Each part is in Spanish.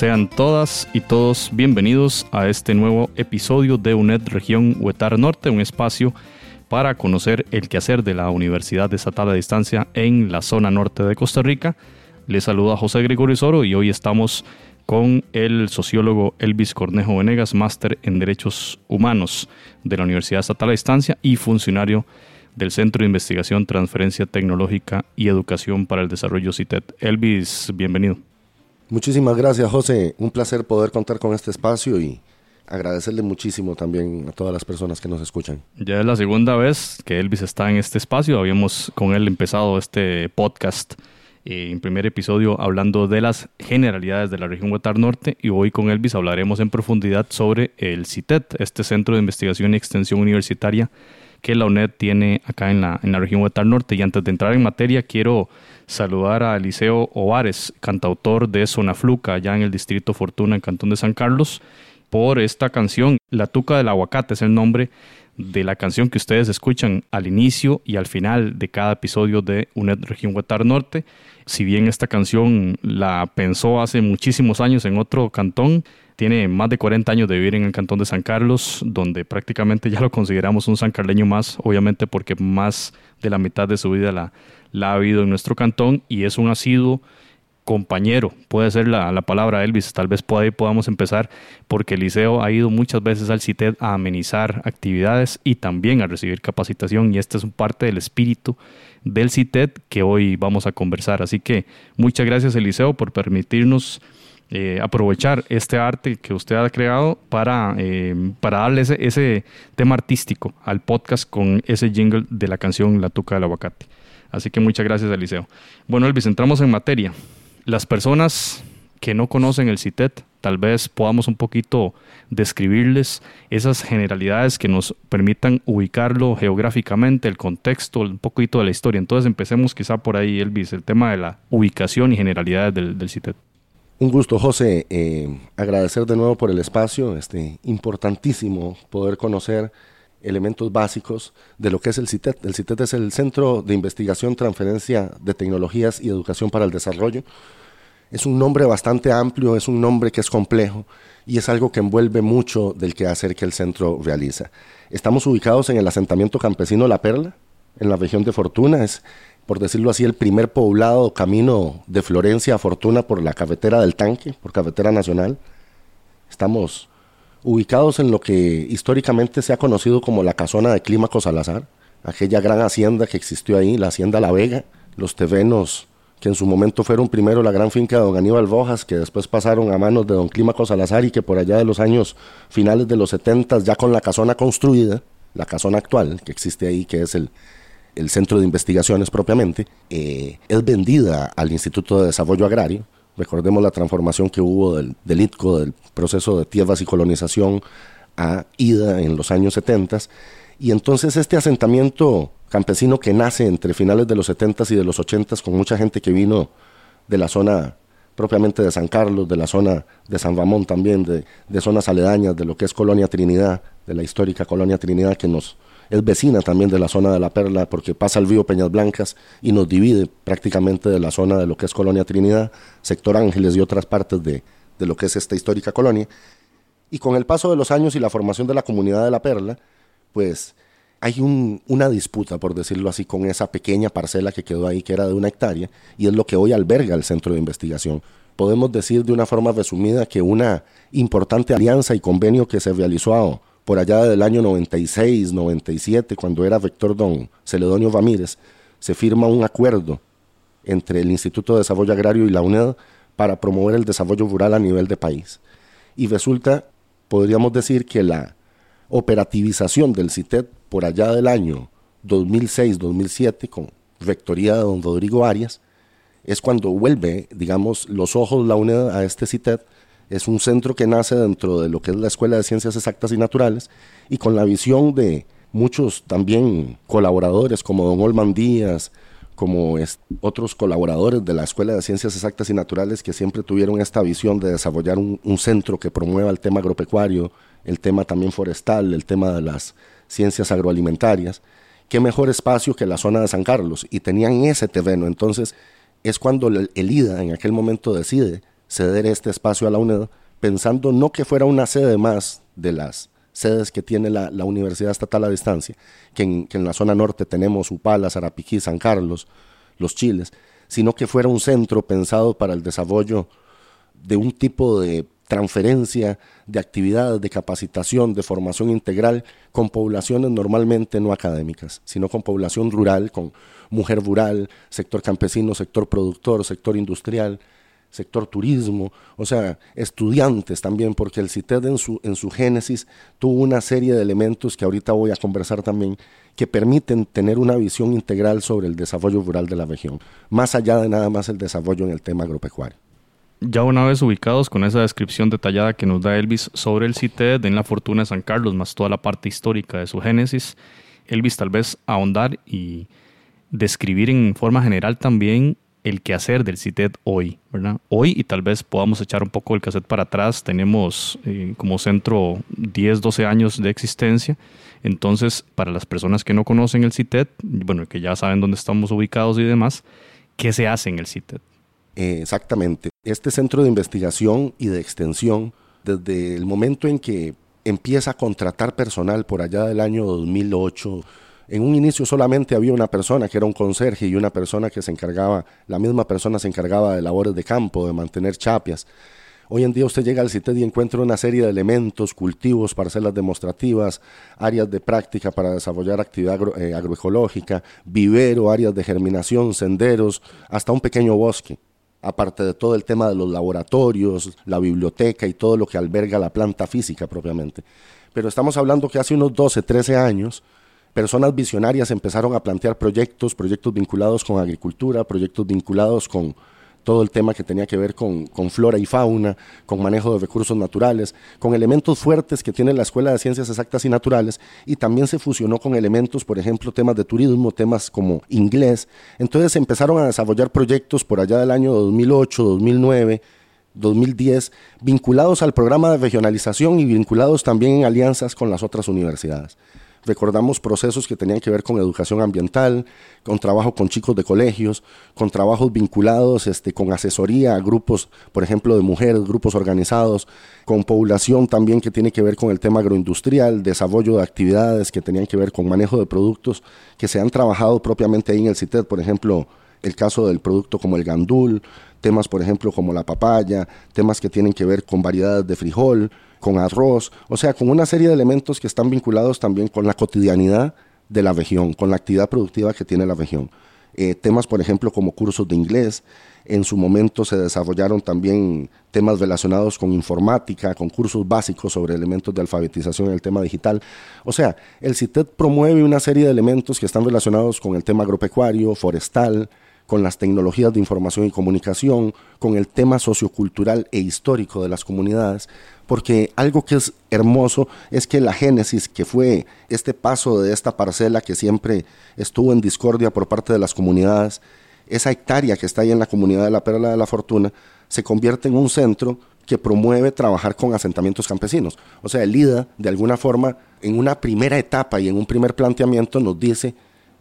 Sean todas y todos bienvenidos a este nuevo episodio de UNED Región Huetar Norte, un espacio para conocer el quehacer de la Universidad Estatal a Distancia en la zona norte de Costa Rica. Les saluda José Gregorio Soro y hoy estamos con el sociólogo Elvis Cornejo Venegas, máster en Derechos Humanos de la Universidad Estatal a Distancia y funcionario del Centro de Investigación, Transferencia Tecnológica y Educación para el Desarrollo CITED. Elvis, bienvenido. Muchísimas gracias, José. Un placer poder contar con este espacio y agradecerle muchísimo también a todas las personas que nos escuchan. Ya es la segunda vez que Elvis está en este espacio. Habíamos con él empezado este podcast eh, en primer episodio hablando de las generalidades de la región Huetar Norte y hoy con Elvis hablaremos en profundidad sobre el CITET, este Centro de Investigación y Extensión Universitaria que la UNED tiene acá en la, en la región Huetar Norte. Y antes de entrar en materia, quiero saludar a Eliseo Ovares, cantautor de Zona Fluca, allá en el distrito Fortuna, en Cantón de San Carlos, por esta canción. La Tuca del Aguacate es el nombre de la canción que ustedes escuchan al inicio y al final de cada episodio de UNED Región Huetar Norte. Si bien esta canción la pensó hace muchísimos años en otro cantón, tiene más de 40 años de vivir en el cantón de San Carlos, donde prácticamente ya lo consideramos un sancarleño más, obviamente porque más de la mitad de su vida la, ha habido en nuestro cantón y es un asiduo compañero, puede ser la, la, palabra Elvis, tal vez por podamos empezar, porque el liceo ha ido muchas veces al CITED a amenizar actividades y también a recibir capacitación y este es un parte del espíritu del CITED que hoy vamos a conversar. Así que muchas gracias Eliseo por permitirnos eh, aprovechar este arte que usted ha creado para, eh, para darle ese, tema artístico al podcast con ese jingle de la canción La Tuca del Aguacate. Así que muchas gracias, Eliseo. Bueno, Elvis, entramos en materia. Las personas que no conocen el CITET, tal vez podamos un poquito describirles esas generalidades que nos permitan ubicarlo geográficamente, el contexto, un poquito de la historia. Entonces empecemos quizá por ahí, Elvis, el tema de la ubicación y generalidades del, del CITET. Un gusto, José. Eh, agradecer de nuevo por el espacio. Este, importantísimo poder conocer elementos básicos de lo que es el CITET. El CITET es el Centro de Investigación, Transferencia de Tecnologías y Educación para el Desarrollo. Es un nombre bastante amplio, es un nombre que es complejo y es algo que envuelve mucho del quehacer que el centro realiza. Estamos ubicados en el asentamiento campesino La Perla, en la región de Fortuna. Por decirlo así, el primer poblado camino de Florencia a Fortuna por la cafetera del tanque, por cafetera nacional. Estamos ubicados en lo que históricamente se ha conocido como la casona de Clímaco Salazar, aquella gran hacienda que existió ahí, la hacienda La Vega, los tevenos que en su momento fueron primero la gran finca de don Aníbal Rojas, que después pasaron a manos de don Clímaco Salazar y que por allá de los años finales de los 70 ya con la casona construida, la casona actual que existe ahí, que es el, el centro de investigaciones propiamente, eh, es vendida al Instituto de Desarrollo Agrario. Recordemos la transformación que hubo del, del del proceso de tierras y colonización a IDA en los años 70. Y entonces este asentamiento campesino que nace entre finales de los 70 y de los 80 con mucha gente que vino de la zona propiamente de San Carlos, de la zona de San Ramón también, de, de zonas aledañas, de lo que es Colonia Trinidad, de la histórica Colonia Trinidad que nos, es vecina también de la zona de la Perla porque pasa el río Peñas Blancas y nos divide prácticamente de la zona de lo que es Colonia Trinidad, Sector Ángeles y otras partes de, de lo que es esta histórica colonia. Y con el paso de los años y la formación de la comunidad de la Perla, pues hay un, una disputa, por decirlo así, con esa pequeña parcela que quedó ahí, que era de una hectárea, y es lo que hoy alberga el centro de investigación. Podemos decir de una forma resumida que una importante alianza y convenio que se realizó por allá del año 96, 97, cuando era rector don Celedonio Ramírez, se firma un acuerdo entre el Instituto de Desarrollo Agrario y la UNED para promover el desarrollo rural a nivel de país. Y resulta, podríamos decir que la operativización del CITED por allá del año 2006-2007, con rectoría de don Rodrigo Arias, es cuando vuelve, digamos, los ojos la UNED a este CITED es un centro que nace dentro de lo que es la Escuela de Ciencias Exactas y Naturales y con la visión de muchos también colaboradores como don Olman Díaz, como otros colaboradores de la Escuela de Ciencias Exactas y Naturales que siempre tuvieron esta visión de desarrollar un, centro que promueva el tema agropecuario, el tema también forestal, el tema de las ciencias agroalimentarias. Qué mejor espacio que la zona de San Carlos y tenían ese terreno. Entonces es cuando el IDA en aquel momento decide ceder este espacio a la UNED, pensando no que fuera una sede más de las sedes que tiene la, Universidad Estatal a Distancia, que en, que en, la zona norte tenemos Upala, Zarapiquí, San Carlos, Los Chiles, sino que fuera un centro pensado para el desarrollo de un tipo de transferencia de actividades, de capacitación, de formación integral con poblaciones normalmente no académicas, sino con población rural, con mujer rural, sector campesino, sector productor, sector industrial, sector turismo, o sea, estudiantes también, porque el CITED en su, en su génesis tuvo una serie de elementos que ahorita voy a conversar también, que permiten tener una visión integral sobre el desarrollo rural de la región, más allá de nada más el desarrollo en el tema agropecuario. Ya una vez ubicados con esa descripción detallada que nos da Elvis sobre el CITED en la Fortuna de San Carlos, más toda la parte histórica de su génesis, Elvis tal vez ahondar y describir en forma general también el quehacer del CITED hoy, ¿verdad? Hoy y tal vez podamos echar un poco el cassette para atrás, tenemos eh, como centro 10, 12 años de existencia, entonces para las personas que no conocen el CITED, bueno, que ya saben dónde estamos ubicados y demás, ¿qué se hace en el CITED? Exactamente, este centro de investigación y de extensión, desde el momento en que empieza a contratar personal por allá del año 2008, en un inicio solamente había una persona que era un conserje y una persona que se encargaba, la misma persona se encargaba de labores de campo, de mantener chapias. Hoy en día usted llega al CITED y encuentra una serie de elementos, cultivos, parcelas demostrativas, áreas de práctica para desarrollar actividad eh, agroecológica, vivero, áreas de germinación, senderos, hasta un pequeño bosque. Aparte de todo el tema de los laboratorios, la biblioteca y todo lo que alberga la planta física propiamente. Pero estamos hablando que hace unos 12, 13 años, personas visionarias empezaron a plantear proyectos, proyectos vinculados con agricultura, proyectos vinculados con todo el tema que tenía que ver con, flora y fauna, con manejo de recursos naturales, con elementos fuertes que tiene la Escuela de Ciencias Exactas y Naturales, y también se fusionó con elementos, por ejemplo, temas de turismo, temas como inglés. Entonces empezaron a desarrollar proyectos por allá del año 2008, 2009, 2010, vinculados al programa de regionalización y vinculados también en alianzas con las otras universidades. Recordamos procesos que tenían que ver con educación ambiental, con trabajo con chicos de colegios, con trabajos vinculados este, con asesoría a grupos, por ejemplo, de mujeres, grupos organizados, con población también que tiene que ver con el tema agroindustrial, desarrollo de actividades que tenían que ver con manejo de productos que se han trabajado propiamente ahí en el CITED, por ejemplo, el caso del producto como el gandul, temas, por ejemplo, como la papaya, temas que tienen que ver con variedades de frijol, con arroz, o sea, con una serie de elementos que están vinculados también con la cotidianidad de la región, con la actividad productiva que tiene la región. Eh, temas, por ejemplo, como cursos de inglés. En su momento se desarrollaron también temas relacionados con informática, con cursos básicos sobre elementos de alfabetización en el tema digital. O sea, el CITED promueve una serie de elementos que están relacionados con el tema agropecuario, forestal, con las tecnologías de información y comunicación, con el tema sociocultural e histórico de las comunidades, porque algo que es hermoso es que la génesis, que fue este paso de esta parcela que siempre estuvo en discordia por parte de las comunidades, esa hectárea que está ahí en la comunidad de la Perla de la Fortuna, se convierte en un centro que promueve trabajar con asentamientos campesinos. O sea, el IDA, de alguna forma, en una primera etapa y en un primer planteamiento, nos dice,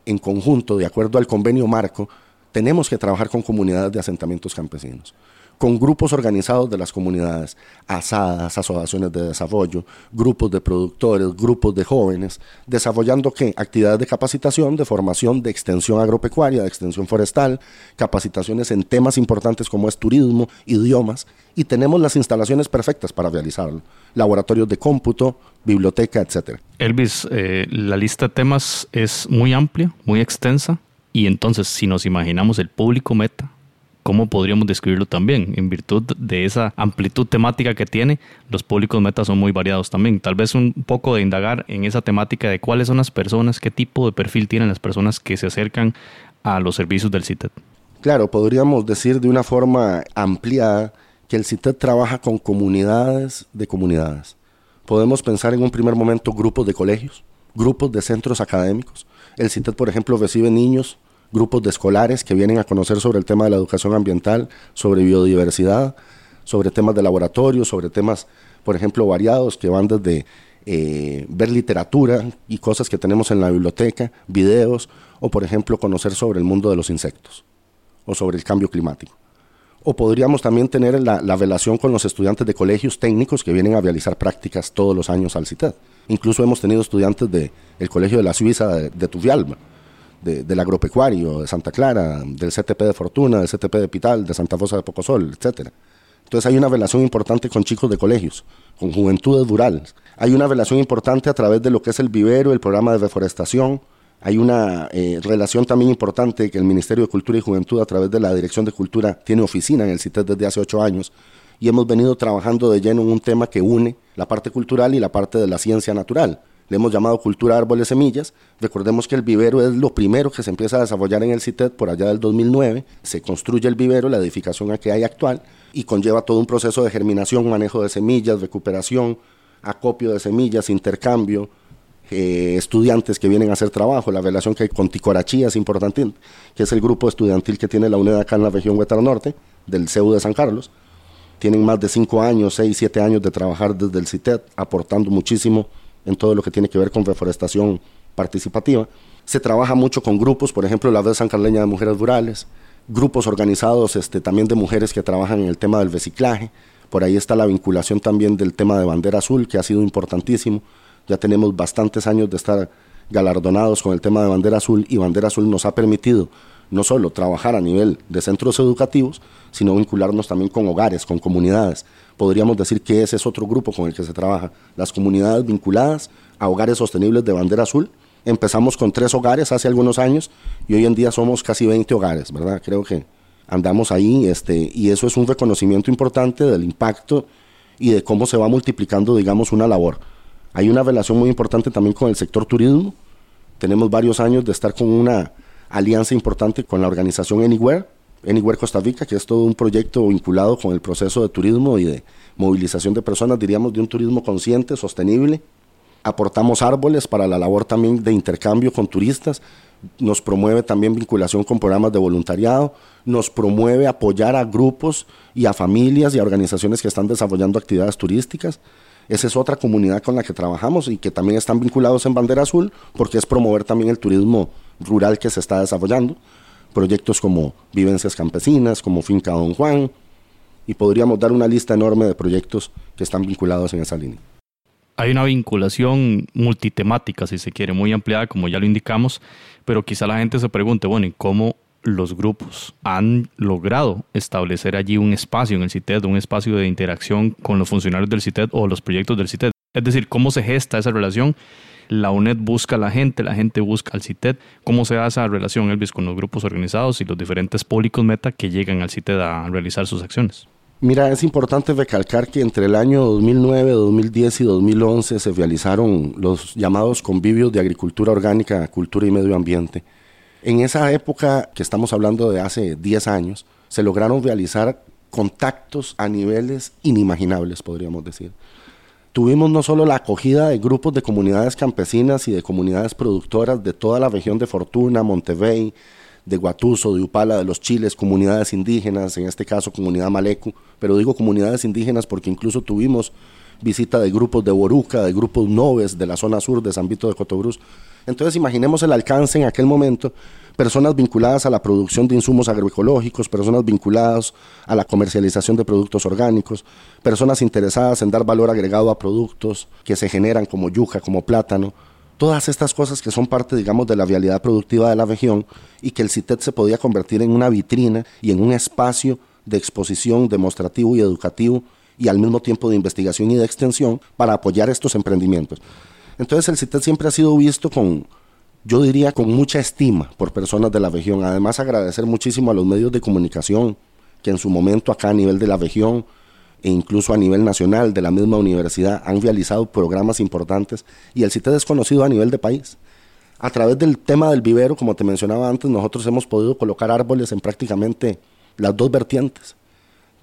en conjunto, de acuerdo al convenio marco, tenemos que trabajar con comunidades de asentamientos campesinos, con grupos organizados de las comunidades, asadas, asociaciones de desarrollo, grupos de productores, grupos de jóvenes, desarrollando actividades de capacitación, de formación, de extensión agropecuaria, de extensión forestal, capacitaciones en temas importantes como es turismo, idiomas, y tenemos las instalaciones perfectas para realizarlo, laboratorios de cómputo, biblioteca, etc. Elvis, eh, la lista de temas es muy amplia, muy extensa y entonces, si nos imaginamos el público meta, ¿cómo podríamos describirlo también? En virtud de esa amplitud temática que tiene, los públicos meta son muy variados también. Tal vez un poco de indagar en esa temática de cuáles son las personas, qué tipo de perfil tienen las personas que se acercan a los servicios del CITED. Claro, podríamos decir de una forma ampliada que el CITED trabaja con comunidades de comunidades. Podemos pensar en un primer momento grupos de colegios, grupos de centros académicos, el CITED, por ejemplo, recibe niños, grupos de escolares que vienen a conocer sobre el tema de la educación ambiental, sobre biodiversidad, sobre temas de laboratorio, sobre temas, por ejemplo, variados que van desde eh, ver literatura y cosas que tenemos en la biblioteca, videos, o por ejemplo conocer sobre el mundo de los insectos o sobre el cambio climático. o podríamos también tener la, relación con los estudiantes de colegios técnicos que vienen a realizar prácticas todos los años al CITED. Incluso hemos tenido estudiantes del el Colegio de la Suiza de, de Tuvialba, del agropecuario de Santa Clara, del CTP de Fortuna, del CTP de Pital, de Santa Fosa de Pocosol, etc. Entonces hay una relación importante con chicos de colegios, con juventudes rurales. Hay una relación importante a través de lo que es el vivero, el programa de reforestación, hay una eh, relación también importante que el Ministerio de Cultura y Juventud a través de la Dirección de Cultura tiene oficina en el CITES desde hace ocho años y hemos venido trabajando de lleno en un tema que une la parte cultural y la parte de la ciencia natural. Le hemos llamado cultura árboles semillas. Recordemos que el vivero es lo primero que se empieza a desarrollar en el CITED por allá del 2009. Se construye el vivero, la edificación que hay actual, y conlleva todo un proceso de germinación, manejo de semillas, recuperación, acopio de semillas, intercambio, eh, estudiantes que vienen a hacer trabajo, la relación que hay con Ticorachía es importante, que es el grupo estudiantil que tiene la UNED acá en la región Huetar Norte, del CEU de San Carlos. Tienen más de cinco años, seis, siete años de trabajar desde el CITED, aportando muchísimo en todo lo que tiene que ver con reforestación participativa. Se trabaja mucho con grupos, por ejemplo, la Red San Carleña de Mujeres Rurales, grupos organizados este, también de mujeres que trabajan en el tema del reciclaje. Por ahí está la vinculación también del tema de bandera azul, que ha sido importantísimo ya tenemos bastantes años de estar galardonados con el tema de Bandera Azul y Bandera Azul nos ha permitido no solo trabajar a nivel de centros educativos, sino vincularnos también con hogares, con comunidades. Podríamos decir que ese es otro grupo con el que se trabaja, las comunidades vinculadas a hogares sostenibles de Bandera Azul. Empezamos con tres hogares hace algunos años y hoy en día somos casi 20 hogares, ¿verdad? Creo que andamos ahí este, y eso es un reconocimiento importante del impacto y de cómo se va multiplicando, digamos, una labor. Hay una relación muy importante también con el sector turismo. Tenemos varios años de estar con una alianza importante con la organización Anywhere, Anywhere Costa Rica, que es todo un proyecto vinculado con el proceso de turismo y de movilización de personas, diríamos, de un turismo consciente, sostenible. Aportamos árboles para la labor también de intercambio con turistas. Nos promueve también vinculación con programas de voluntariado. Nos promueve apoyar a grupos y a familias y a organizaciones que están desarrollando actividades turísticas. Esa es otra comunidad con la que trabajamos y que también están vinculados en Bandera Azul porque es promover también el turismo rural que se está desarrollando. Proyectos como Vivencias Campesinas, como Finca Don Juan, y podríamos dar una lista enorme de proyectos que están vinculados en esa línea. Hay una vinculación multitemática, si se quiere, muy ampliada, como ya lo indicamos, pero quizá la gente se pregunte, bueno, ¿y cómo los grupos han logrado establecer allí un espacio en el CITED, un espacio de interacción con los funcionarios del CITED o los proyectos del CITED. Es decir, cómo se gesta esa relación. La UNED busca a la gente, la gente busca al CITED. ¿Cómo se da esa relación, Elvis, con los grupos organizados y los diferentes públicos meta que llegan al CITED a realizar sus acciones? Mira, es importante recalcar que entre el año 2009, 2010 y 2011 se realizaron los llamados convivios de agricultura orgánica, cultura y medio ambiente en esa época, que estamos hablando de hace 10 años, se lograron realizar contactos a niveles inimaginables, podríamos decir. Tuvimos no solo la acogida de grupos de comunidades campesinas y de comunidades productoras de toda la región de Fortuna, Montevey, de Guatuso, de Upala, de los Chiles, comunidades indígenas, en este caso comunidad Malecu, pero digo comunidades indígenas porque incluso tuvimos visita de grupos de Boruca, de grupos noves de la zona sur de San Vito de Cotobruz, entonces imaginemos el alcance en aquel momento, personas vinculadas a la producción de insumos agroecológicos, personas vinculadas a la comercialización de productos orgánicos, personas interesadas en dar valor agregado a productos que se generan como yuca, como plátano, todas estas cosas que son parte, digamos, de la realidad productiva de la región y que el CITED se podía convertir en una vitrina y en un espacio de exposición demostrativo y educativo y al mismo tiempo de investigación y de extensión para apoyar estos emprendimientos. Entonces el CITED siempre ha sido visto con, yo diría, con mucha estima por personas de la región. Además, agradecer muchísimo a los medios de comunicación que en su momento acá a nivel de la región e incluso a nivel nacional de la misma universidad han realizado programas importantes y el CITED es conocido a nivel de país. A través del tema del vivero, como te mencionaba antes, nosotros hemos podido colocar árboles en prácticamente las dos vertientes,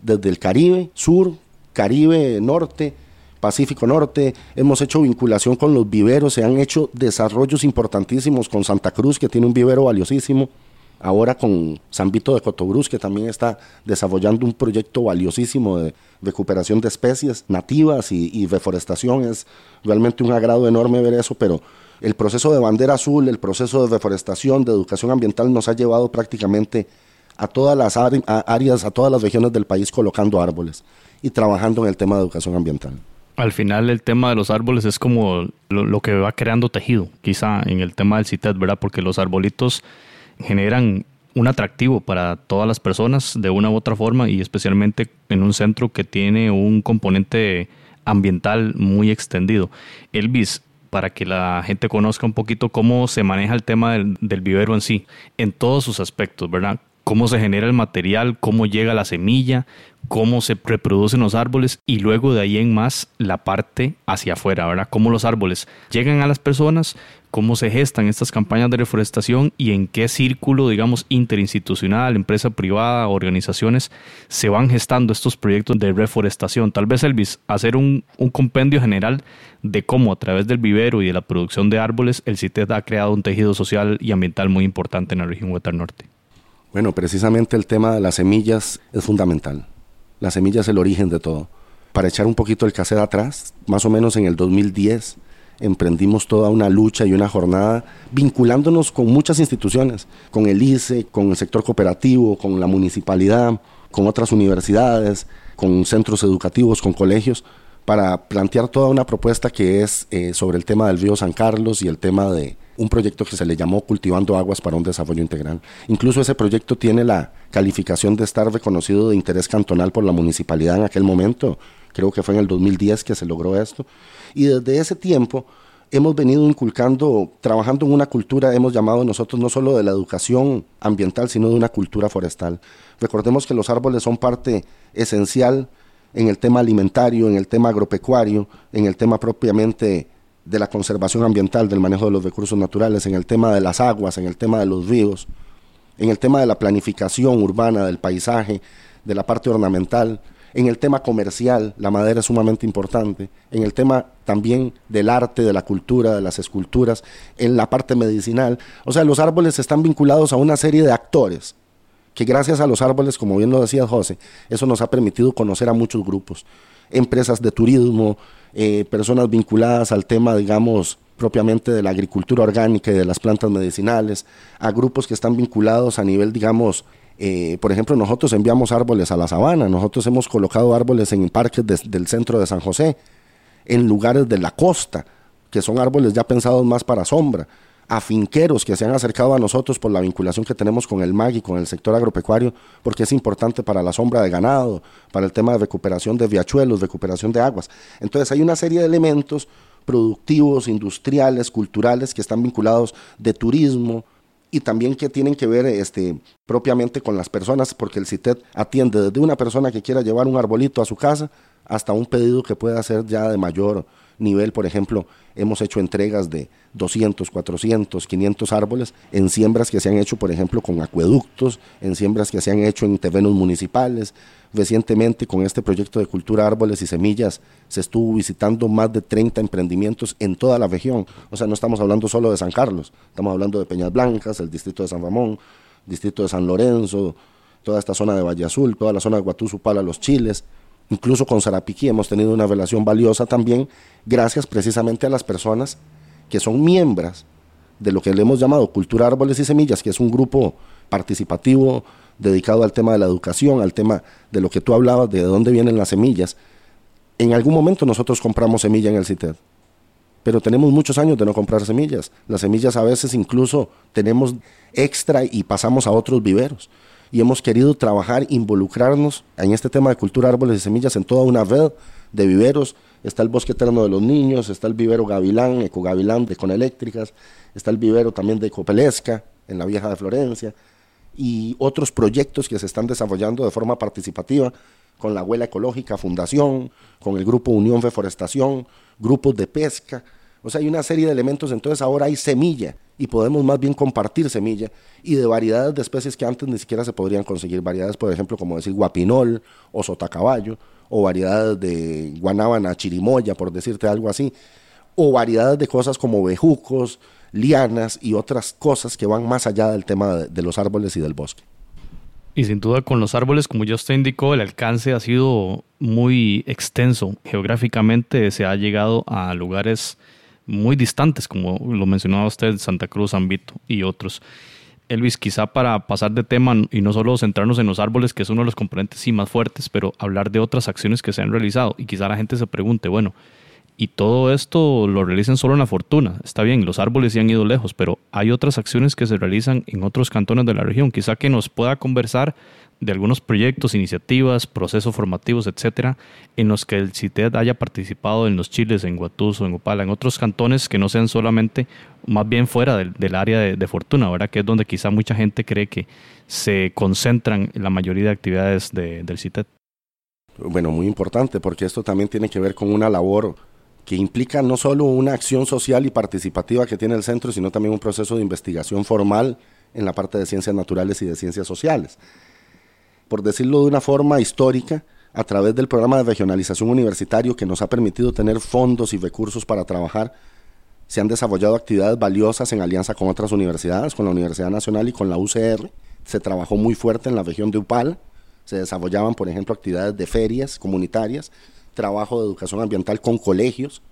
desde el Caribe Sur, Caribe Norte, Pacífico Norte, hemos hecho vinculación con los viveros, se han hecho desarrollos importantísimos con Santa Cruz, que tiene un vivero valiosísimo, ahora con San Vito de Cotobruz, que también está desarrollando un proyecto valiosísimo de recuperación de especies nativas y, reforestación. Es realmente un agrado enorme ver eso, pero el proceso de bandera azul, el proceso de reforestación, de educación ambiental nos ha llevado prácticamente a todas las áreas, a todas las regiones del país colocando árboles y trabajando en el tema de educación ambiental. Al final el tema de los árboles es como lo, que va creando tejido, quizá en el tema del CITED, ¿verdad? Porque los arbolitos generan un atractivo para todas las personas de una u otra forma y especialmente en un centro que tiene un componente ambiental muy extendido. Elvis, para que la gente conozca un poquito cómo se maneja el tema del, del vivero en sí, en todos sus aspectos, ¿verdad? Cómo se genera el material, cómo llega la semilla, cómo se reproducen los árboles y luego de ahí en más la parte hacia afuera, ¿verdad? Cómo los árboles llegan a las personas, cómo se gestan estas campañas de reforestación y en qué círculo, digamos, interinstitucional, empresa privada, organizaciones, se van gestando estos proyectos de reforestación. Tal vez, Elvis, hacer un, compendio general de cómo a través del vivero y de la producción de árboles el CITED ha creado un tejido social y ambiental muy importante en la región Huetar Norte. Bueno, precisamente el tema de las semillas es fundamental la semilla es el origen de todo. Para echar un poquito el cassette atrás, más o menos en el 2010 emprendimos toda una lucha y una jornada vinculándonos con muchas instituciones, con el ICE, con el sector cooperativo, con la municipalidad, con otras universidades, con centros educativos, con colegios, para plantear toda una propuesta que es eh, sobre el tema del río San Carlos y el tema de, un proyecto que se le llamó Cultivando Aguas para un Desarrollo Integral. Incluso ese proyecto tiene la calificación de estar reconocido de interés cantonal por la municipalidad en aquel momento. Creo que fue en el 2010 que se logró esto. Y desde ese tiempo hemos venido inculcando, trabajando en una cultura, hemos llamado nosotros no solo de la educación ambiental, sino de una cultura forestal. Recordemos que los árboles son parte esencial en el tema alimentario, en el tema agropecuario, en el tema propiamente de la conservación ambiental, del manejo de los recursos naturales, en el tema de las aguas, en el tema de los ríos, en el tema de la planificación urbana, del paisaje, de la parte ornamental, en el tema comercial, la madera es sumamente importante, en el tema también del arte, de la cultura, de las esculturas, en la parte medicinal. O sea, los árboles están vinculados a una serie de actores que gracias a los árboles, como bien lo decía José, eso nos ha permitido conocer a muchos grupos, empresas de turismo, eh, personas vinculadas al tema, digamos, propiamente de la agricultura orgánica y de las plantas medicinales, a grupos que están vinculados a nivel, digamos, eh, por ejemplo, nosotros enviamos árboles a la sabana, nosotros hemos colocado árboles en parques del centro de San José, en lugares de la costa, que son árboles ya pensados más para sombra a finqueros que se han acercado a nosotros por la vinculación que tenemos con el MAG y con el sector agropecuario, porque es importante para la sombra de ganado, para el tema de recuperación de viachuelos, recuperación de aguas. Entonces hay una serie de elementos productivos, industriales, culturales que están vinculados de turismo y también que tienen que ver este, propiamente con las personas, porque el CITED atiende desde una persona que quiera llevar un arbolito a su casa hasta un pedido que pueda ser ya de mayor nivel, por ejemplo, hemos hecho entregas de 200, 400, 500 árboles en siembras que se han hecho, por ejemplo, con acueductos, en siembras que se han hecho en terrenos municipales. Recientemente, con este proyecto de cultura árboles y semillas, se estuvo visitando más de 30 emprendimientos en toda la región. O sea, no estamos hablando solo de San Carlos, estamos hablando de Peñas Blancas, el distrito de San Ramón, distrito de San Lorenzo, toda esta zona de Valle Azul, toda la zona de Guatuzú, Pala, Los Chiles, Incluso con Sarapiquí hemos tenido una relación valiosa también, gracias precisamente a las personas que son miembros de lo que le hemos llamado Cultura Árboles y Semillas, que es un grupo participativo dedicado al tema de la educación, al tema de lo que tú hablabas, de dónde vienen las semillas. En algún momento nosotros compramos semilla en el CITED, pero tenemos muchos años de no comprar semillas. Las semillas a veces incluso tenemos extra y pasamos a otros viveros y hemos querido trabajar, involucrarnos en este tema de cultura, árboles y semillas en toda una red de viveros. Está el Bosque Eterno de los Niños, está el vivero Gavilán, Ecogavilán de Coneléctricas, está el vivero también de Ecopelesca en la Vieja de Florencia y otros proyectos que se están desarrollando de forma participativa con la Abuela Ecológica Fundación, con el Grupo Unión Reforestación, grupos de pesca. O sea, hay una serie de elementos, entonces ahora hay semilla y podemos más bien compartir semilla y de variedades de especies que antes ni siquiera se podrían conseguir. Variedades, por ejemplo, como decir guapinol o sotacaballo, o variedades de guanábana chirimoya, por decirte algo así, o variedades de cosas como bejucos, lianas y otras cosas que van más allá del tema de, los árboles y del bosque. Y sin duda con los árboles, como ya usted indicó, el alcance ha sido muy extenso. Geográficamente se ha llegado a lugares muy distantes, como lo mencionaba usted, Santa Cruz, Ambito y otros. Elvis, quizá para pasar de tema y no solo centrarnos en los árboles, que es uno de los componentes sí más fuertes, pero hablar de otras acciones que se han realizado. Y quizá la gente se pregunte, bueno, y todo esto lo realizan solo en la fortuna. Está bien, los árboles sí han ido lejos, pero hay otras acciones que se realizan en otros cantones de la región. Quizá que nos pueda conversar de algunos proyectos, iniciativas, procesos formativos, etcétera, en los que el CITED haya participado en los chiles, en Guatuso, en Upala, en otros cantones que no sean solamente, más bien fuera del, área de, Fortuna, ¿verdad? Que es donde quizá mucha gente cree que se concentran la mayoría de actividades del CITED. Bueno, muy importante, porque esto también tiene que ver con una labor que implica no solo una acción social y participativa que tiene el centro, sino también un proceso de investigación formal en la parte de ciencias naturales y de ciencias sociales. Por decirlo de una forma histórica, a través del programa de regionalización universitario que nos ha permitido tener fondos y recursos para trabajar, se han desarrollado actividades valiosas en alianza con otras universidades, con la Universidad Nacional y con la UCR. Se trabajó muy fuerte en la región de Upal, se desarrollaban, por ejemplo, actividades de ferias comunitarias, trabajo de educación ambiental con colegios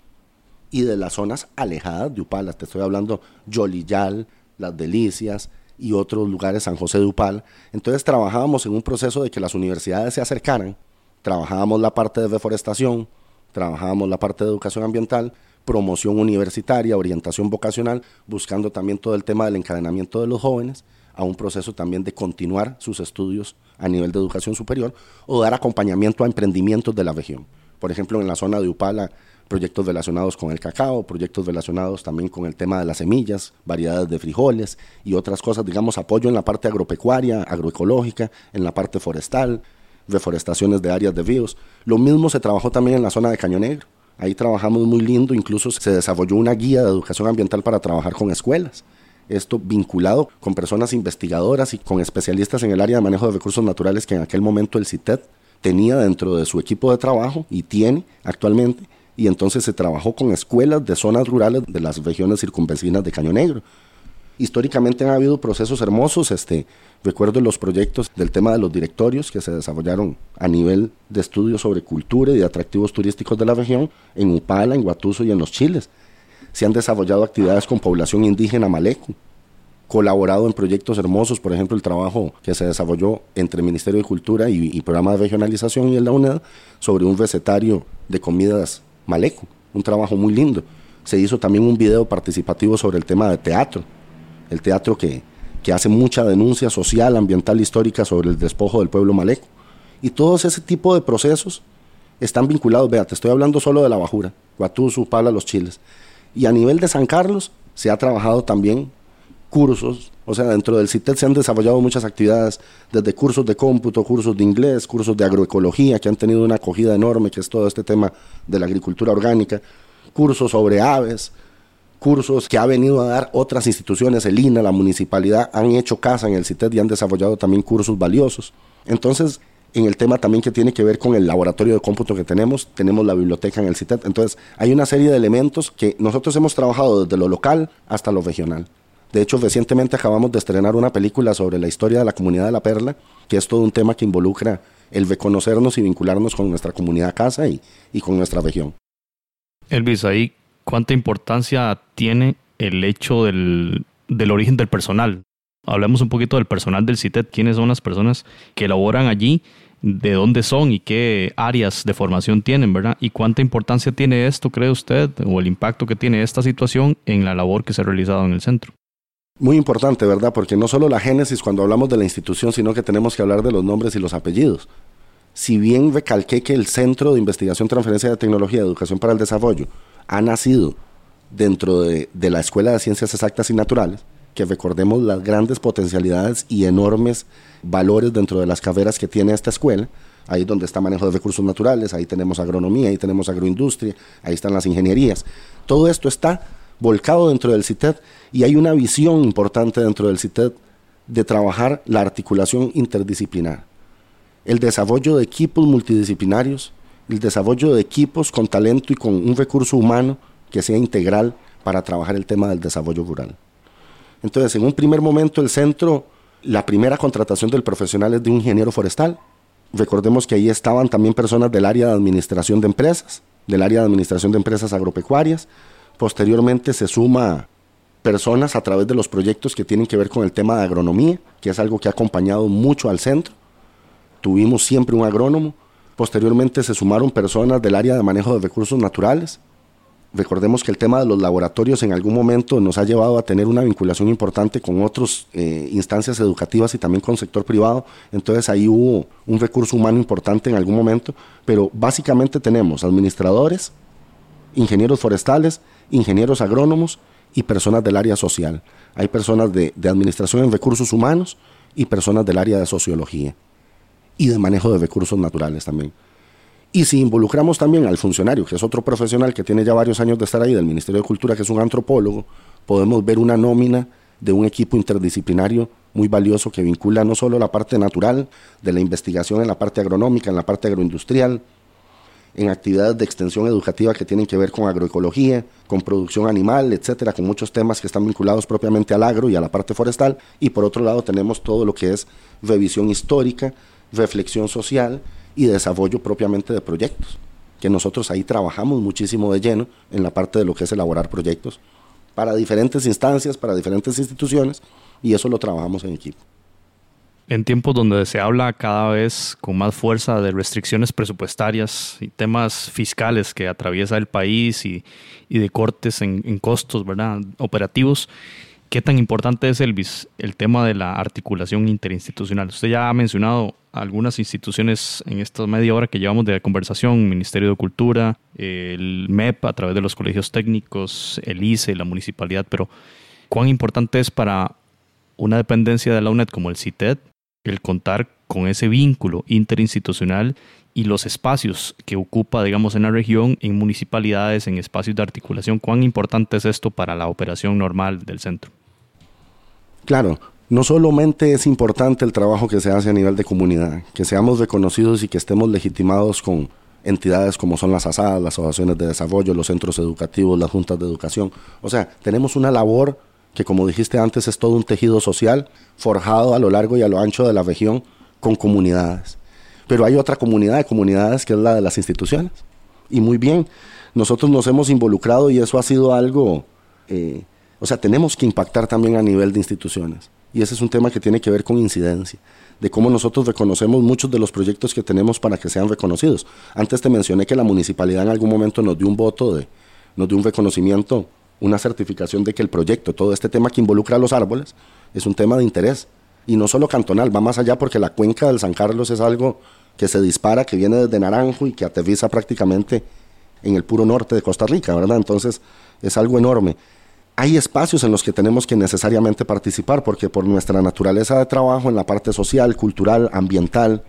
y de las zonas alejadas de Upala. Te estoy hablando Yolillal, Las Delicias y otros lugares, San José de Upala. Entonces trabajábamos en un proceso de que las universidades se acercaran, trabajábamos la parte de reforestación, trabajábamos la parte de educación ambiental, promoción universitaria, orientación vocacional, buscando también todo el tema del encadenamiento de los jóvenes a un proceso también de continuar sus estudios a nivel de educación superior o dar acompañamiento a emprendimientos de la región por ejemplo, en la zona de Upala, proyectos relacionados con el cacao, proyectos relacionados también con el tema de las semillas, variedades de frijoles y otras cosas, digamos, apoyo en la parte agropecuaria, agroecológica, en la parte forestal, reforestaciones de áreas de ríos. Lo mismo se trabajó también en la zona de Caño Negro. Ahí trabajamos muy lindo, incluso se desarrolló una guía de educación ambiental para trabajar con escuelas. Esto vinculado con personas investigadoras y con especialistas en el área de manejo de recursos naturales que en aquel momento el CITED tenía dentro de su equipo de trabajo y tiene actualmente, y entonces se trabajó con escuelas de zonas rurales de las regiones circunvecinas de Caño Negro. Históricamente han habido procesos hermosos, este, recuerdo los proyectos del tema de los directorios que se desarrollaron a nivel de estudios sobre cultura y de atractivos turísticos de la región, en Upala, en Guatuso y en los Chiles. Se han desarrollado actividades con población indígena maleco, colaborado en proyectos hermosos, por ejemplo, el trabajo que se desarrolló entre el Ministerio de Cultura y, Programa de Regionalización y el la UNED sobre un recetario de comidas maleco, un trabajo muy lindo. Se hizo también un video participativo sobre el tema de teatro, el teatro que, que hace mucha denuncia social, ambiental, histórica sobre el despojo del pueblo maleco. Y todos ese tipo de procesos están vinculados, vea, te estoy hablando solo de la Bajura, Guatuzu, Pala, Los Chiles. Y a nivel de San Carlos se ha trabajado también cursos, o sea, dentro del CITED se han desarrollado muchas actividades, desde cursos de cómputo, cursos de inglés, cursos de agroecología, que han tenido una acogida enorme, que es todo este tema de la agricultura orgánica, cursos sobre aves, cursos que ha venido a dar otras instituciones, el INA, la municipalidad, han hecho casa en el CITED y han desarrollado también cursos valiosos. Entonces, en el tema también que tiene que ver con el laboratorio de cómputo que tenemos, tenemos la biblioteca en el CITED. Entonces, hay una serie de elementos que nosotros hemos trabajado desde lo local hasta lo regional. De hecho, recientemente acabamos de estrenar una película sobre la historia de la comunidad de La Perla, que es todo un tema que involucra el reconocernos y vincularnos con nuestra comunidad casa y, con nuestra región. Elvis, ahí, ¿cuánta importancia tiene el hecho del, del origen del personal? Hablemos un poquito del personal del CITED, quiénes son las personas que laboran allí, de dónde son y qué áreas de formación tienen, ¿verdad? Y cuánta importancia tiene esto, cree usted, o el impacto que tiene esta situación en la labor que se ha realizado en el centro. Muy importante, ¿verdad? Porque no solo la génesis cuando hablamos de la institución, sino que tenemos que hablar de los nombres y los apellidos. Si bien recalqué que el Centro de Investigación, Transferencia de Tecnología y Educación para el Desarrollo ha nacido dentro de, la Escuela de Ciencias Exactas y Naturales, que recordemos las grandes potencialidades y enormes valores dentro de las carreras que tiene esta escuela, ahí donde está manejo de recursos naturales, ahí tenemos agronomía, ahí tenemos agroindustria, ahí están las ingenierías. Todo esto está volcado dentro del CITED y hay una visión importante dentro del CITED de trabajar la articulación interdisciplinar, el desarrollo de equipos multidisciplinarios, el desarrollo de equipos con talento y con un recurso humano que sea integral para trabajar el tema del desarrollo rural. Entonces, en un primer momento el centro, la primera contratación del profesional es de un ingeniero forestal. Recordemos que ahí estaban también personas del área de administración de empresas, del área de administración de empresas agropecuarias, Posteriormente se suma personas a través de los proyectos que tienen que ver con el tema de agronomía, que es algo que ha acompañado mucho al centro. Tuvimos siempre un agrónomo. Posteriormente se sumaron personas del área de manejo de recursos naturales. Recordemos que el tema de los laboratorios en algún momento nos ha llevado a tener una vinculación importante con otras eh, instancias educativas y también con el sector privado. Entonces ahí hubo un recurso humano importante en algún momento, pero básicamente tenemos administradores, ingenieros forestales, ingenieros agrónomos y personas del área social. Hay personas de, administración en recursos humanos y personas del área de sociología y de manejo de recursos naturales también. Y si involucramos también al funcionario, que es otro profesional que tiene ya varios años de estar ahí del Ministerio de Cultura, que es un antropólogo, podemos ver una nómina de un equipo interdisciplinario muy valioso que vincula no solo la parte natural de la investigación en la parte agronómica, en la parte agroindustrial, en actividades de extensión educativa que tienen que ver con agroecología, con producción animal, etcétera, con muchos temas que están vinculados propiamente al agro y a la parte forestal. Y por otro lado tenemos todo lo que es revisión histórica, reflexión social y desarrollo propiamente de proyectos, que nosotros ahí trabajamos muchísimo de lleno en la parte de lo que es elaborar proyectos para diferentes instancias, para diferentes instituciones, y eso lo trabajamos en equipo en tiempos donde se habla cada vez con más fuerza de restricciones presupuestarias y temas fiscales que atraviesa el país y, de cortes en, costos ¿verdad? operativos, ¿qué tan importante es el, el tema de la articulación interinstitucional? Usted ya ha mencionado algunas instituciones en esta media hora que llevamos de conversación, Ministerio de Cultura, el MEP a través de los colegios técnicos, el ICE, la municipalidad, pero ¿cuán importante es para una dependencia de la UNED como el CITED el contar con ese vínculo interinstitucional y los espacios que ocupa, digamos, en la región, en municipalidades, en espacios de articulación. ¿Cuán importante es esto para la operación normal del centro? Claro, no solamente es importante el trabajo que se hace a nivel de comunidad, que seamos reconocidos y que estemos legitimados con entidades como son las ASAD, las asociaciones de desarrollo, los centros educativos, las juntas de educación. O sea, tenemos una labor que como dijiste antes es todo un tejido social forjado a lo largo y a lo ancho de la región con comunidades. Pero hay otra comunidad de comunidades que es la de las instituciones. Y muy bien, nosotros nos hemos involucrado y eso ha sido algo, eh, o sea, tenemos que impactar también a nivel de instituciones. Y ese es un tema que tiene que ver con incidencia, de cómo nosotros reconocemos muchos de los proyectos que tenemos para que sean reconocidos. Antes te mencioné que la municipalidad en algún momento nos dio un voto de, nos dio un reconocimiento una certificación de que el proyecto, todo este tema que involucra a los árboles, es un tema de interés. Y no solo cantonal, va más allá porque la cuenca del San Carlos es algo que se dispara, que viene desde Naranjo y que aterriza prácticamente en el puro norte de Costa Rica, ¿verdad? Entonces es algo enorme. Hay espacios en los que tenemos que necesariamente participar porque por nuestra naturaleza de trabajo en la parte social, cultural, ambiental,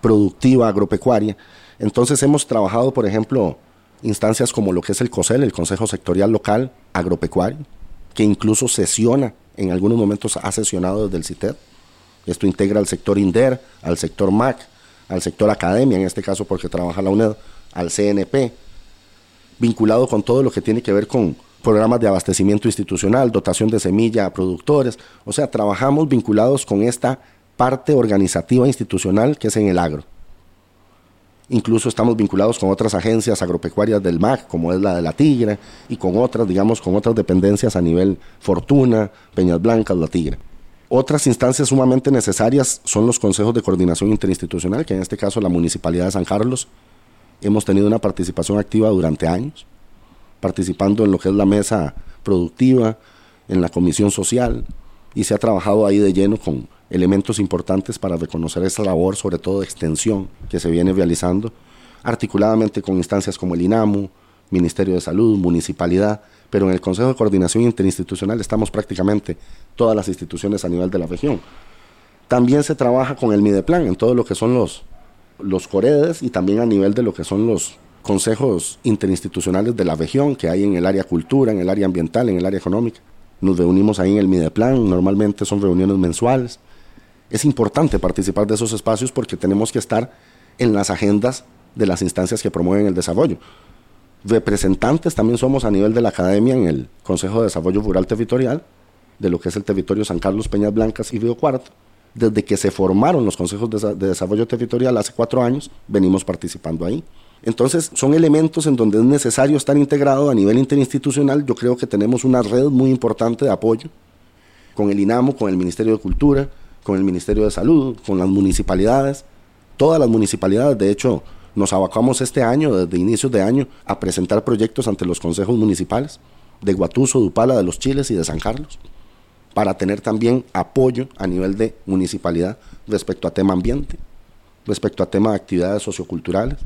productiva, agropecuaria, entonces hemos trabajado, por ejemplo, instancias como lo que es el COSEL, el Consejo Sectorial Local Agropecuario, que incluso sesiona, en algunos momentos ha sesionado desde el CITED. Esto integra al sector INDER, al sector MAC, al sector academia, en este caso porque trabaja la UNED, al CNP, vinculado con todo lo que tiene que ver con programas de abastecimiento institucional, dotación de semilla a productores. O sea, trabajamos vinculados con esta parte organizativa institucional que es en el agro. Incluso estamos vinculados con otras agencias agropecuarias del MAC, como es la de la Tigre, y con otras, digamos, con otras dependencias a nivel Fortuna, Peñas Blancas, la Tigre. Otras instancias sumamente necesarias son los consejos de coordinación interinstitucional, que en este caso la Municipalidad de San Carlos. Hemos tenido una participación activa durante años, participando en lo que es la mesa productiva, en la comisión social, y se ha trabajado ahí de lleno con elementos importantes para reconocer esta labor, sobre todo de extensión, que se viene realizando, articuladamente con instancias como el INAMU, Ministerio de Salud, Municipalidad, pero en el Consejo de Coordinación Interinstitucional estamos prácticamente todas las instituciones a nivel de la región. También se trabaja con el MIDEPLAN en todo lo que son los, los COREDES y también a nivel de lo que son los consejos interinstitucionales de la región que hay en el área cultura, en el área ambiental, en el área económica. Nos reunimos ahí en el MIDEPLAN, normalmente son reuniones mensuales es importante participar de esos espacios porque tenemos que estar en las agendas de las instancias que promueven el desarrollo. Representantes también somos a nivel de la academia en el Consejo de Desarrollo Rural Territorial, de lo que es el territorio San Carlos, Peñas Blancas y Río Cuarto, desde que se formaron los consejos de, de desarrollo territorial hace cuatro años, venimos participando ahí. Entonces, son elementos en donde es necesario estar integrado a nivel interinstitucional. Yo creo que tenemos una red muy importante de apoyo con el INAMO, con el Ministerio de Cultura, con el Ministerio de Salud, con las municipalidades. Todas las municipalidades, de hecho, nos abacamos este año, desde inicios de año, a presentar proyectos ante los consejos municipales de Guatuso, Dupala, de los Chiles y de San Carlos, para tener también apoyo a nivel de municipalidad respecto a tema ambiente, respecto a tema de actividades socioculturales,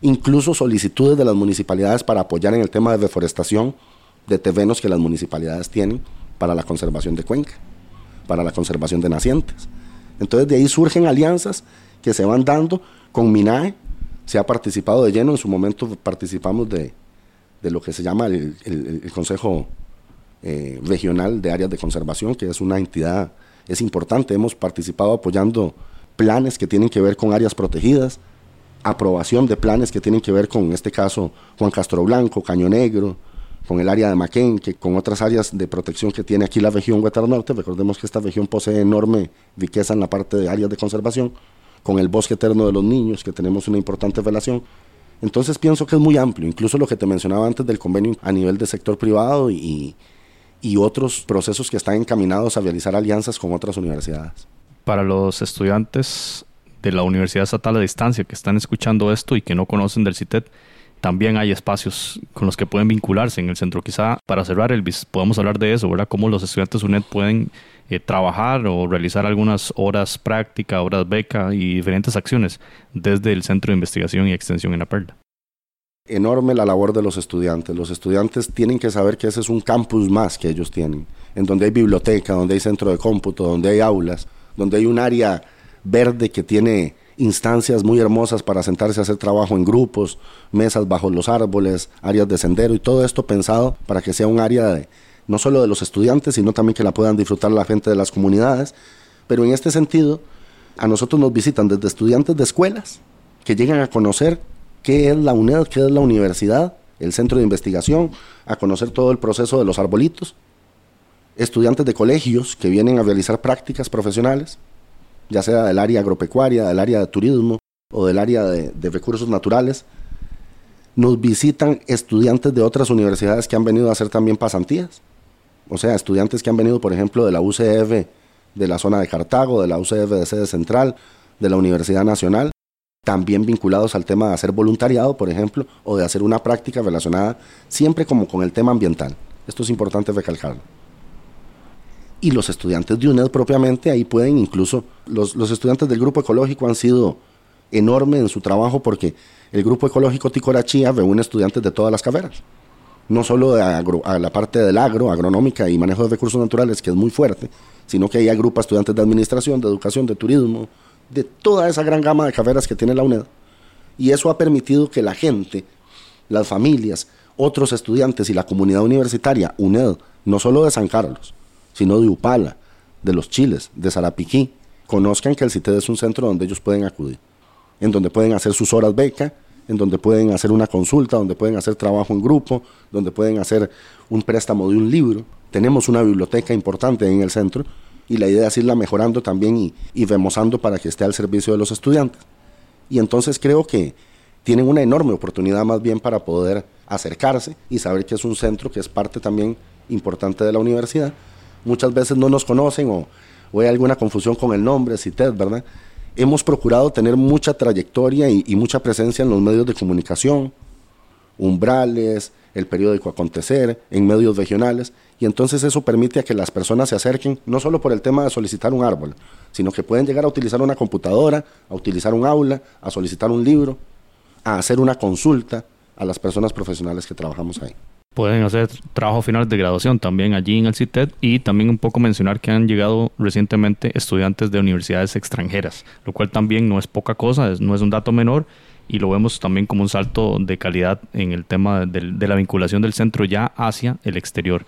incluso solicitudes de las municipalidades para apoyar en el tema de deforestación de terrenos que las municipalidades tienen para la conservación de cuenca, para la conservación de nacientes. Entonces de ahí surgen alianzas que se van dando con MINAE, se ha participado de lleno, en su momento participamos de, lo que se llama el, Consejo eh, Regional de Áreas de Conservación, que es una entidad, es importante, hemos participado apoyando planes que tienen que ver con áreas protegidas, aprobación de planes que tienen que ver con, en este caso, Juan Castro Blanco, Caño Negro, con el área de Maquén, que con otras áreas de protección que tiene aquí la región Huetar Norte. Recordemos que esta región posee enorme riqueza en la parte de áreas de conservación, con el bosque eterno de los niños, que tenemos una importante relación. Entonces pienso que es muy amplio, incluso lo que te mencionaba antes del convenio a nivel de sector privado y, y otros procesos que están encaminados a realizar alianzas con otras universidades. Para los estudiantes de la Universidad Estatal de Distancia que están escuchando esto y que no conocen del CITED, también hay espacios con los que pueden vincularse en el centro. Quizá para cerrar, Elvis, podemos hablar de eso, ¿verdad? Cómo los estudiantes UNED pueden eh, trabajar o realizar algunas horas práctica, horas beca y diferentes acciones desde el Centro de Investigación y Extensión en la Perla. Enorme la labor de los estudiantes. Los estudiantes tienen que saber que ese es un campus más que ellos tienen, en donde hay biblioteca, donde hay centro de cómputo, donde hay aulas, donde hay un área verde que tiene instancias muy hermosas para sentarse a hacer trabajo en grupos, mesas bajo los árboles, áreas de sendero y todo esto pensado para que sea un área de, no solo de los estudiantes, sino también que la puedan disfrutar la gente de las comunidades. Pero en este sentido, a nosotros nos visitan desde estudiantes de escuelas que llegan a conocer qué es la UNED, qué es la universidad, el centro de investigación, a conocer todo el proceso de los arbolitos, estudiantes de colegios que vienen a realizar prácticas profesionales, ya sea del área agropecuaria, del área de turismo o del área de, recursos naturales. Nos visitan estudiantes de otras universidades que han venido a hacer también pasantías. O sea, estudiantes que han venido, por ejemplo, de la UCF de la zona de Cartago, de la UCF de sede central, de la Universidad Nacional, también vinculados al tema de hacer voluntariado, por ejemplo, o de hacer una práctica relacionada siempre como con el tema ambiental. Esto es importante recalcarlo y los estudiantes de UNED propiamente, ahí pueden incluso, los, los estudiantes del grupo ecológico han sido enormes en su trabajo porque el grupo ecológico Ticorachía reúne estudiantes de todas las carreras, no solo de a la parte del agro, agronómica y manejo de recursos naturales, que es muy fuerte, sino que ahí agrupa estudiantes de administración, de educación, de turismo, de toda esa gran gama de carreras que tiene la UNED. Y eso ha permitido que la gente, las familias, otros estudiantes y la comunidad universitaria, UNED, no solo de San Carlos, sino de Upala, de los Chiles, de Sarapiquí, conozcan que el CITED es un centro donde ellos pueden acudir, en donde pueden hacer sus horas beca, en donde pueden hacer una consulta, donde pueden hacer trabajo en grupo, donde pueden hacer un préstamo de un libro. Tenemos una biblioteca importante en el centro y la idea es irla mejorando también y, y remozando para que esté al servicio de los estudiantes. Y entonces creo que tienen una enorme oportunidad más bien para poder acercarse y saber que es un centro que es parte también importante de la universidad muchas veces no nos conocen o, hay alguna confusión con el nombre, CITED, ¿verdad? Hemos procurado tener mucha trayectoria y, mucha presencia en los medios de comunicación, umbrales, el periódico Acontecer, en medios regionales, y entonces eso permite a que las personas se acerquen, no solo por el tema de solicitar un árbol, sino que pueden llegar a utilizar una computadora, a utilizar un aula, a solicitar un libro, a hacer una consulta a las personas profesionales que trabajamos ahí pueden hacer trabajo final de graduación también allí en el CITED y también un poco mencionar que han llegado recientemente estudiantes de universidades extranjeras, lo cual también no es poca cosa, no es un dato menor y lo vemos también como un salto de calidad en el tema de, de la vinculación del centro ya hacia el exterior.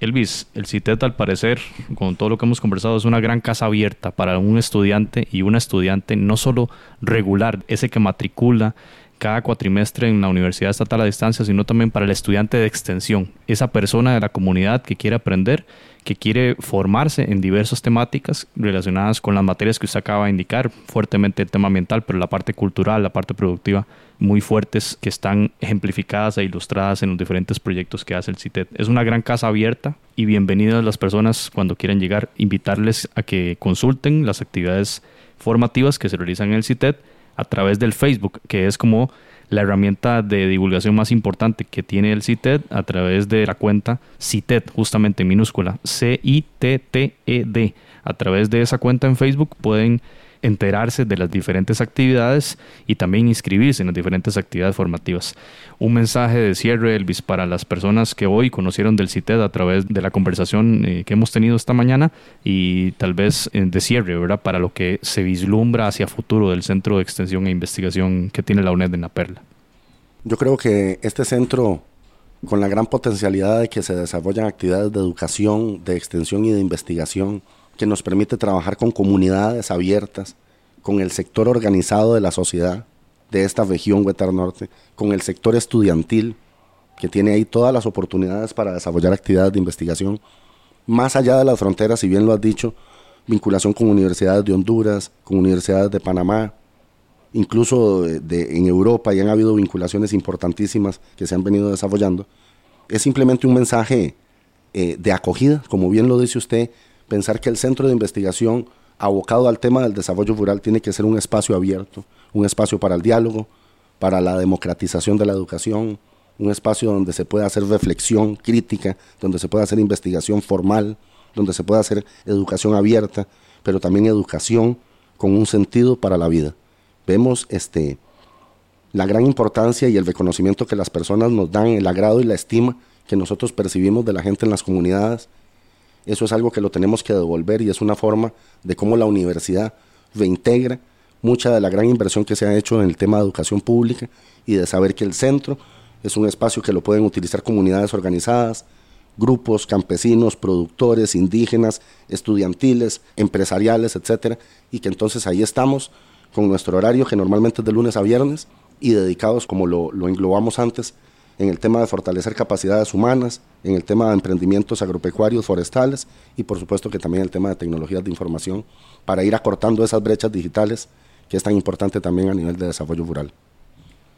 Elvis, el CITED al parecer, con todo lo que hemos conversado, es una gran casa abierta para un estudiante y una estudiante no solo regular, ese que matricula, cada cuatrimestre en la Universidad Estatal a Distancia, sino también para el estudiante de extensión, esa persona de la comunidad que quiere aprender, que quiere formarse en diversas temáticas relacionadas con las materias que usted acaba de indicar, fuertemente el tema ambiental, pero la parte cultural, la parte productiva, muy fuertes que están ejemplificadas e ilustradas en los diferentes proyectos que hace el CITED. Es una gran casa abierta y bienvenidas las personas cuando quieran llegar, invitarles a que consulten las actividades formativas que se realizan en el CITED a través del Facebook, que es como la herramienta de divulgación más importante que tiene el CITED a través de la cuenta CITED, justamente en minúscula, C-I-T-T-E-D. A través de esa cuenta en Facebook pueden enterarse de las diferentes actividades y también inscribirse en las diferentes actividades formativas. Un mensaje de cierre, Elvis, para las personas que hoy conocieron del CITED a través de la conversación eh, que hemos tenido esta mañana y tal vez eh, de cierre, ¿verdad? Para lo que se vislumbra hacia futuro del Centro de Extensión e Investigación que tiene la UNED en La Perla. Yo creo que este centro con la gran potencialidad de que se desarrollan actividades de educación, de extensión y de investigación, que nos permite trabajar con comunidades abiertas, con el sector organizado de la sociedad de esta región Huetar Norte, con el sector estudiantil, que tiene ahí todas las oportunidades para desarrollar actividades de investigación, más allá de las fronteras, si bien lo has dicho, vinculación con universidades de Honduras, con universidades de Panamá, incluso en Europa ya han habido vinculaciones importantísimas que se han venido desarrollando. Es simplemente un mensaje eh, de acogida, como bien lo dice usted, pensar que el centro de investigación abocado al tema del desarrollo rural tiene que ser un espacio abierto, un espacio para el diálogo, para la democratización de la educación, un espacio donde se pueda hacer reflexión crítica, donde se pueda hacer investigación formal, donde se pueda hacer educación abierta, pero también educación con un sentido para la vida. Vemos este, la gran importancia y el reconocimiento que las personas nos dan, el agrado y la estima que nosotros percibimos de la gente en las comunidades, eso es algo que lo tenemos que devolver y es una forma de cómo la universidad reintegra mucha de la gran inversión que se ha hecho en el tema de educación pública y de saber que el centro es un espacio que lo pueden utilizar comunidades organizadas, grupos campesinos, productores, indígenas, estudiantiles, empresariales, etcétera, y que entonces ahí estamos con nuestro horario que normalmente es de lunes a viernes y dedicados como lo, lo englobamos antes en el tema de fortalecer capacidades humanas, en el tema de emprendimientos agropecuarios, forestales y por supuesto que también el tema de tecnologías de información para ir acortando esas brechas digitales que es tan importante también a nivel de desarrollo rural.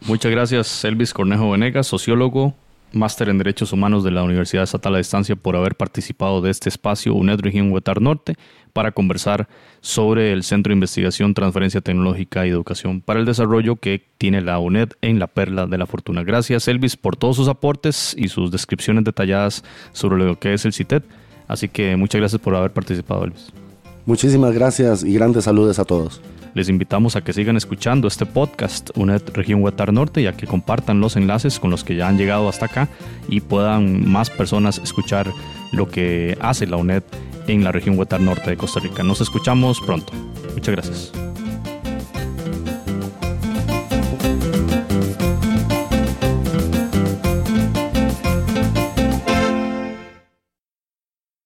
Muchas gracias Elvis Cornejo Venegas, sociólogo, máster en Derechos Humanos de la Universidad Estatal a Distancia por haber participado de este espacio UNED Región Huetar Norte para conversar sobre el Centro de Investigación, Transferencia Tecnológica y Educación para el Desarrollo que tiene la UNED en la Perla de la Fortuna. Gracias Elvis por todos sus aportes y sus descripciones detalladas sobre lo que es el CITED. Así que muchas gracias por haber participado Elvis. Muchísimas gracias y grandes saludos a todos. Les invitamos a que sigan escuchando este podcast UNED Región Huetar Norte y a que compartan los enlaces con los que ya han llegado hasta acá y puedan más personas escuchar lo que hace la UNED en la región Huetar Norte de Costa Rica. Nos escuchamos pronto. Muchas gracias.